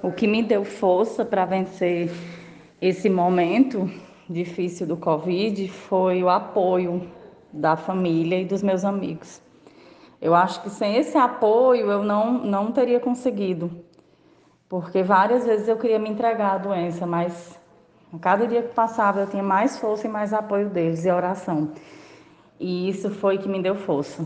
O que me deu força para vencer esse momento difícil do Covid foi o apoio da família e dos meus amigos. Eu acho que sem esse apoio eu não, não teria conseguido, porque várias vezes eu queria me entregar à doença, mas a cada dia que passava eu tinha mais força e mais apoio deles e oração. E isso foi que me deu força.